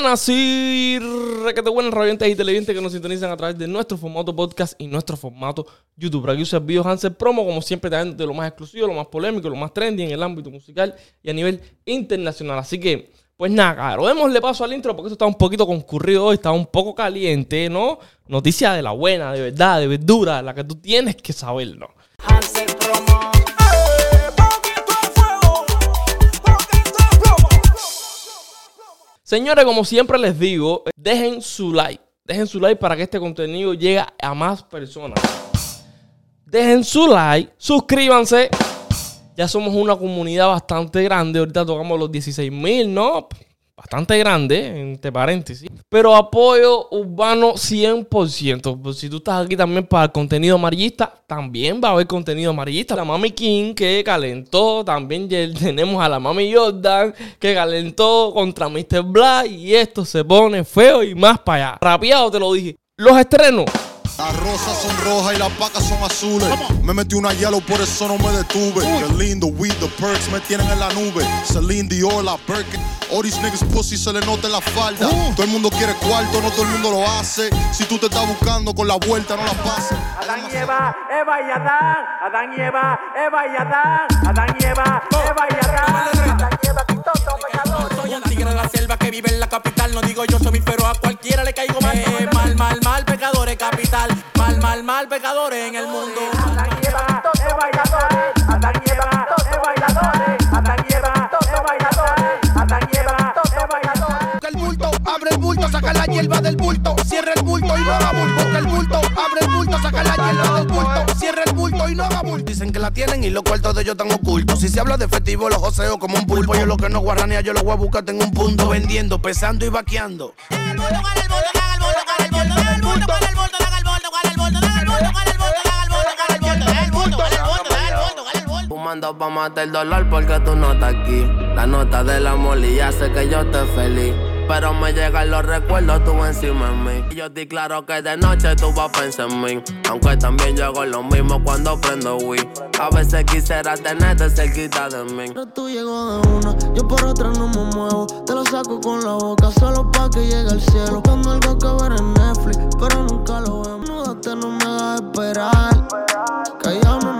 buenas y requete buenas radiantes y televidentes que nos sintonizan a través de nuestro formato podcast y nuestro formato YouTube. Aquí usa Video Hansel Promo, como siempre, de lo más exclusivo, lo más polémico, lo más trendy en el ámbito musical y a nivel internacional. Así que, pues nada, caro, démosle paso al intro porque esto está un poquito concurrido hoy, está un poco caliente, ¿no? Noticia de la buena, de verdad, de verdura, la que tú tienes que saberlo. Hansel Señores, como siempre les digo, dejen su like. Dejen su like para que este contenido llegue a más personas. Dejen su like, suscríbanse. Ya somos una comunidad bastante grande. Ahorita tocamos los 16 mil, ¿no? Bastante grande, entre paréntesis. Pero apoyo urbano 100%. Pues si tú estás aquí también para el contenido amarillista, también va a haber contenido amarillista. La Mami King que calentó. También tenemos a la Mami Jordan que calentó contra Mr. Black. Y esto se pone feo y más para allá. Rapiado te lo dije. Los estrenos. Las rosas son rojas y las vacas son azules. Me metí una yellow, por eso no me detuve. Qué lindo, with the perks me tienen en la nube. Celine Dior, la Birkin. All these niggas pussy se le nota en la falda. Uh. Todo el mundo quiere cuarto, no todo el mundo lo hace. Si tú te estás buscando con la vuelta, no la pases. Adán y Eva, Eva y Adán. Adán y Eva, Eva y Adán. Adán y Eva, Eva y Adán. Adán y Eva, pecador. Soy un tigre de la selva que vive en la capital. No digo yo soy mi pero a cualquiera le caigo mal. Eh, mal, mal, mal, pecadores capital. Mal, mal, mal, pecadores en el mundo. Eva, Eva y Adán. Adán y Eva, Eva y Adán. Adán y Eva, Eva y Adán. El bulto, abre el bulto, saca la hierba del bulto. Cierra el bulto y no haga bulto. el bulto, abre el bulto, saca la hierba del bulto. Cierra el bulto y no haga bulto. Dicen que la tienen y los cuartos de ellos están ocultos. Si se habla de festivo, los joseo como un pulpo. Yo lo que no guarranea, yo lo voy a buscar, tengo un punto. Vendiendo, pesando y vaqueando. El el bulto, el bulto, Pa' matar el dolor porque tú no estás aquí. La nota de la molilla hace que yo esté feliz. Pero me llegan los recuerdos tú encima de mí. Y yo estoy claro que de noche tú vas a pensar en mí. Aunque también yo hago lo mismo cuando prendo Wii. A veces quisiera tenerte cerquita de mí. Pero tú llego de una, yo por otra no me muevo. Te lo saco con la boca solo pa' que llegue al cielo. Cuando algo que ver en Netflix, pero nunca lo vemos. No, no me hagas esperar. Callado no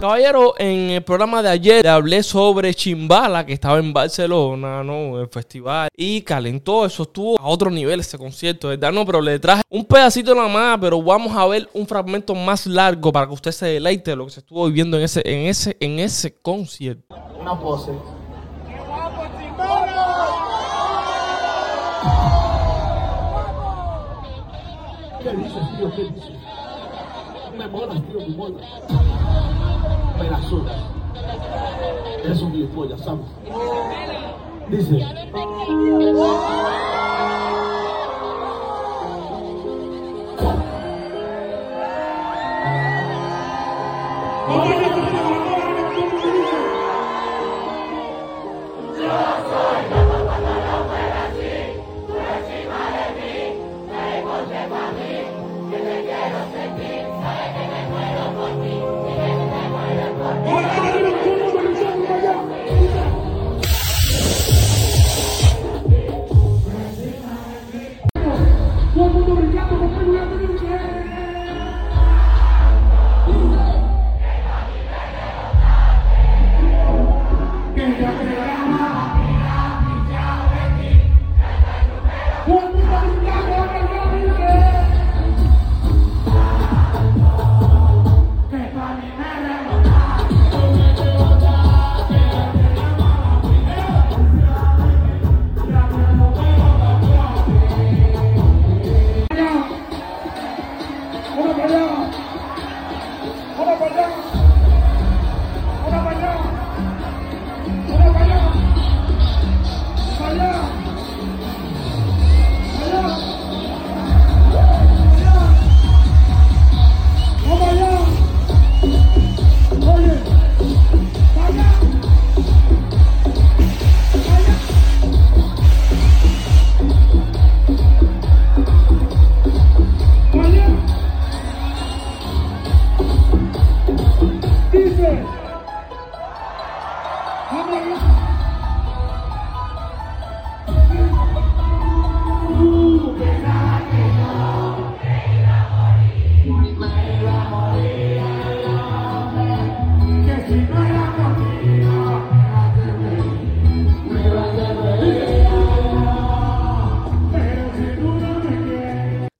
Caballero, en el programa de ayer le hablé sobre Chimbala, que estaba en Barcelona, ¿no? El festival. Y calentó, eso estuvo a otro nivel ese concierto, ¿verdad? No, pero le traje un pedacito nada más, pero vamos a ver un fragmento más largo para que usted se deleite de lo que se estuvo viviendo en ese, en ese, en ese concierto. Una pose. ¿Qué dices, tío? ¿Qué dices? Me molas, tío, me molas pedazudas. Eres un gilipollas, ¿sabes? Dice.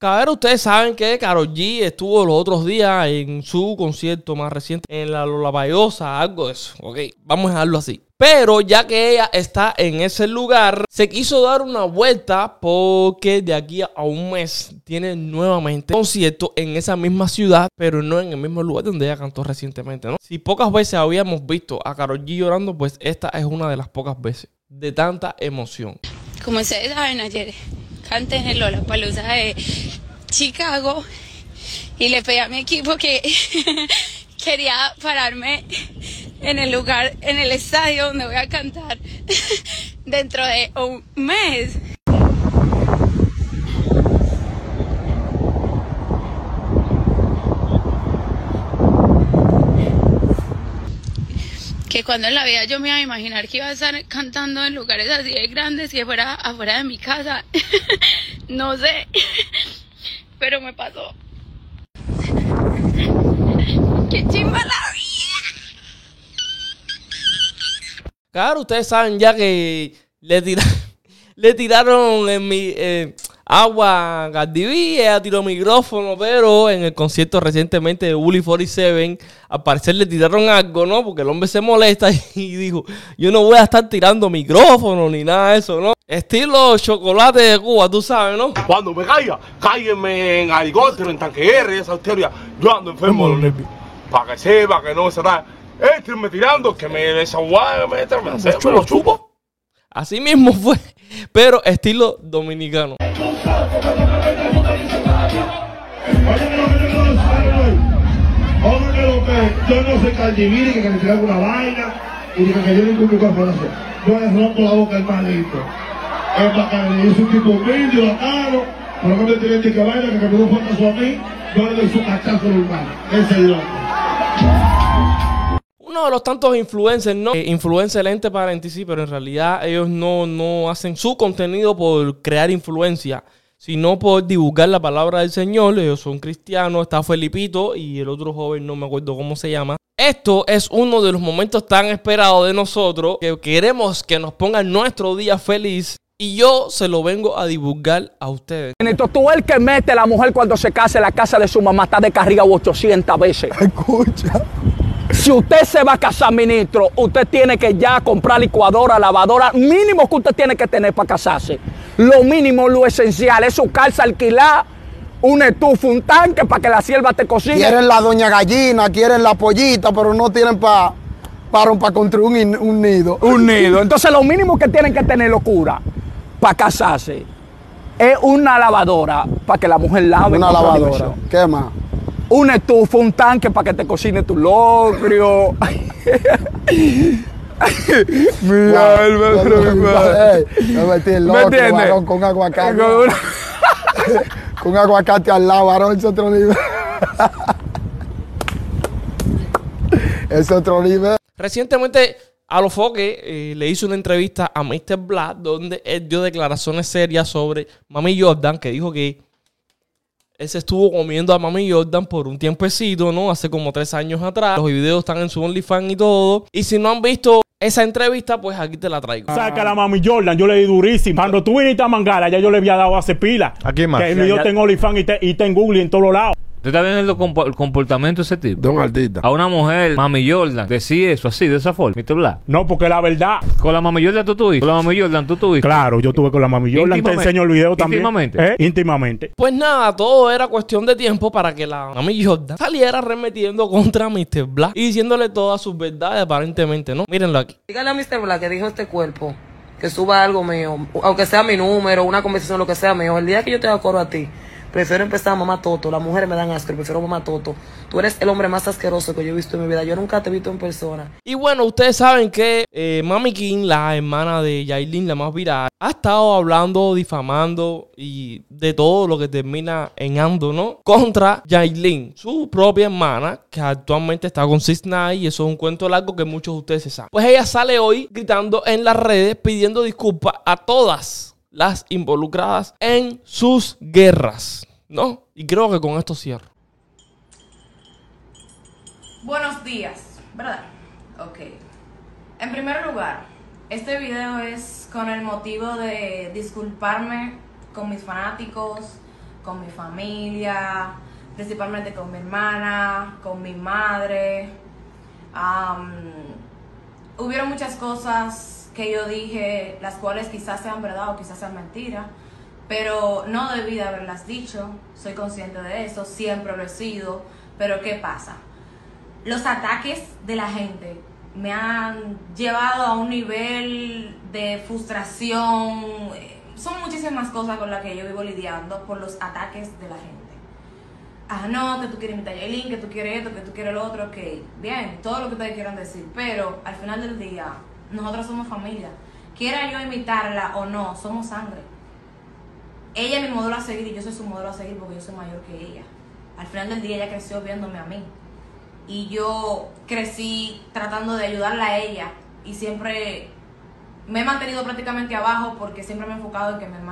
Caballero, ustedes saben que Karol G estuvo los otros días en su concierto más reciente en la Lollapalooza, algo de eso, ok, vamos a dejarlo así. Pero ya que ella está en ese lugar, se quiso dar una vuelta porque de aquí a un mes tiene nuevamente concierto en esa misma ciudad, pero no en el mismo lugar donde ella cantó recientemente, ¿no? Si pocas veces habíamos visto a Karol G llorando, pues esta es una de las pocas veces de tanta emoción. Ustedes saben, ayer canté en el Lollapalooza de Chicago y le pedí a mi equipo que quería pararme en el lugar, en el estadio donde voy a cantar dentro de un mes. Que cuando en la vida yo me iba a imaginar que iba a estar cantando en lugares así de grandes y fuera afuera de mi casa. no sé, pero me pasó. ¡Qué chimba la vida! Claro, ustedes saben ya que le, tira- le tiraron en mi eh, agua Cardi B, ella tiró micrófono, pero en el concierto recientemente de Bully 47, al parecer le tiraron algo, ¿no? Porque el hombre se molesta y dijo, yo no voy a estar tirando micrófono ni nada de eso, ¿no? Estilo chocolate de Cuba, tú sabes, ¿no? Cuando me caiga, cáiguenme en helicóptero, en tanque R, esa historia. Yo ando enfermo de los nervios. Para que sepa que no se da. Éstrenme tirando, que me desaguague, me, me, me lo chupo. Así mismo fue, pero estilo dominicano. Yo no soy caldiviri, que me tiran una vaina y que yo ningún micrófono. Yo le rompo la boca al maldito. Es bacano, yo soy un tipo humilde, bacano, pero que me tienen que vaina, que me dio un a mí, yo le doy su cachazo normal. Ese es el. Uno de los tantos influencers, ¿no? Eh, influencer entre paréntesis, pero en realidad ellos no, no hacen su contenido por crear influencia, sino por divulgar la palabra del Señor. Ellos son cristianos, está Felipito y el otro joven, no me acuerdo cómo se llama. Esto es uno de los momentos tan esperados de nosotros que queremos que nos pongan nuestro día feliz y yo se lo vengo a divulgar a ustedes. Benito, tú el que mete a la mujer cuando se casa en la casa de su mamá está descargado 800 veces. Escucha. Si usted se va a casar, ministro, usted tiene que ya comprar licuadora, lavadora, mínimo que usted tiene que tener para casarse. Lo mínimo, lo esencial, es su casa alquilada, un estufa, un tanque para que la sierva te cocine. Quieren la doña gallina, quieren la pollita, pero no tienen para para construir un, nido. Un nido. Entonces lo mínimo que tienen que tener locura para casarse es una lavadora para que la mujer lave. Una lavadora. ¿Qué más? Un estufa, un tanque para que te cocine tu locrio. Mira, el. Ey, Me metí el ¿Me loco, entiendes? varón, con aguacate. Con una- con aguacate al lado, varón, es otro nivel. es otro nivel. Recientemente, Alofoque eh, le hizo una entrevista a Mr. Black donde él dio declaraciones serias sobre Mami Jordan, que dijo que él se estuvo comiendo a Mami Jordan por un tiempecito, ¿no? Hace como tres años atrás. Los videos están en su OnlyFans y todo. Y si no han visto esa entrevista, pues aquí te la traigo. Saca la mami Jordan, yo le di durísimo. Cuando tú viniste a Mangala, ya yo le había dado hace pila. ¿A quién más? Que está en OnlyFans y, te- y en Google en todos lados. ¿Tú estás viendo el, compo- el comportamiento de ese tipo? De un artista. A una mujer, Mami Jordan, decir eso así, de esa forma, Mr. Black. No, porque la verdad. Con la Mami Jordan tú tuviste. Con la Mami Jordan tú tuviste. Claro, yo tuve con la mami Jordan. Te enseño el video también. Íntimamente. ¿Eh? Íntimamente. Pues nada, todo era cuestión de tiempo para que la Mami Jordan saliera remetiendo contra Mr. Black y diciéndole todas sus verdades aparentemente, ¿no? Mírenlo aquí. Dígale a Mr. Black que dijo este cuerpo que suba algo mío, aunque sea mi número, una conversación, lo que sea mío. El día que yo te acuerdo a ti, prefiero empezar a mamá Toto. Las mujeres me dan asco, prefiero mamá Toto. Tú eres el hombre más asqueroso que yo he visto en mi vida. Yo nunca te he visto en persona. Y bueno, ustedes saben que eh, Mami King, la hermana de Yailin, la más viral, ha estado hablando, difamando y de todo lo que termina en ando, ¿no? Contra Yailin, su propia hermana, que actualmente está con 6 9 y eso es un cuento largo que muchos de ustedes se saben. Pues ella sale hoy gritando en las redes pidiendo disculpas a todas las involucradas en sus guerras, ¿no? Y creo que con esto cierro. Buenos días, ¿verdad? Ok. En primer lugar, este video es con el motivo de disculparme con mis fanáticos, con mi familia, principalmente con mi hermana, con mi madre. Am, hubieron muchas cosas que yo dije, las cuales quizás sean verdad o quizás sean mentira, pero no debí de haberlas dicho, soy consciente de eso, siempre lo he sido, pero ¿qué pasa? Los ataques de la gente me han llevado a un nivel de frustración, eh, son muchísimas cosas con las que yo vivo lidiando por los ataques de la gente. Ah, no, que tú quieres a Yailin, que tú quieres esto, que tú quieres lo otro, que bien, todo lo que ustedes quieran decir, pero al final del día, nosotros somos familia. Quiera yo imitarla o no, somos sangre. Ella es mi modelo a seguir y yo soy su modelo a seguir porque yo soy mayor que ella. Al final del día ella creció viéndome a mí. Y yo crecí tratando de ayudarla a ella y siempre me he mantenido prácticamente abajo porque siempre me he enfocado en que mi hermana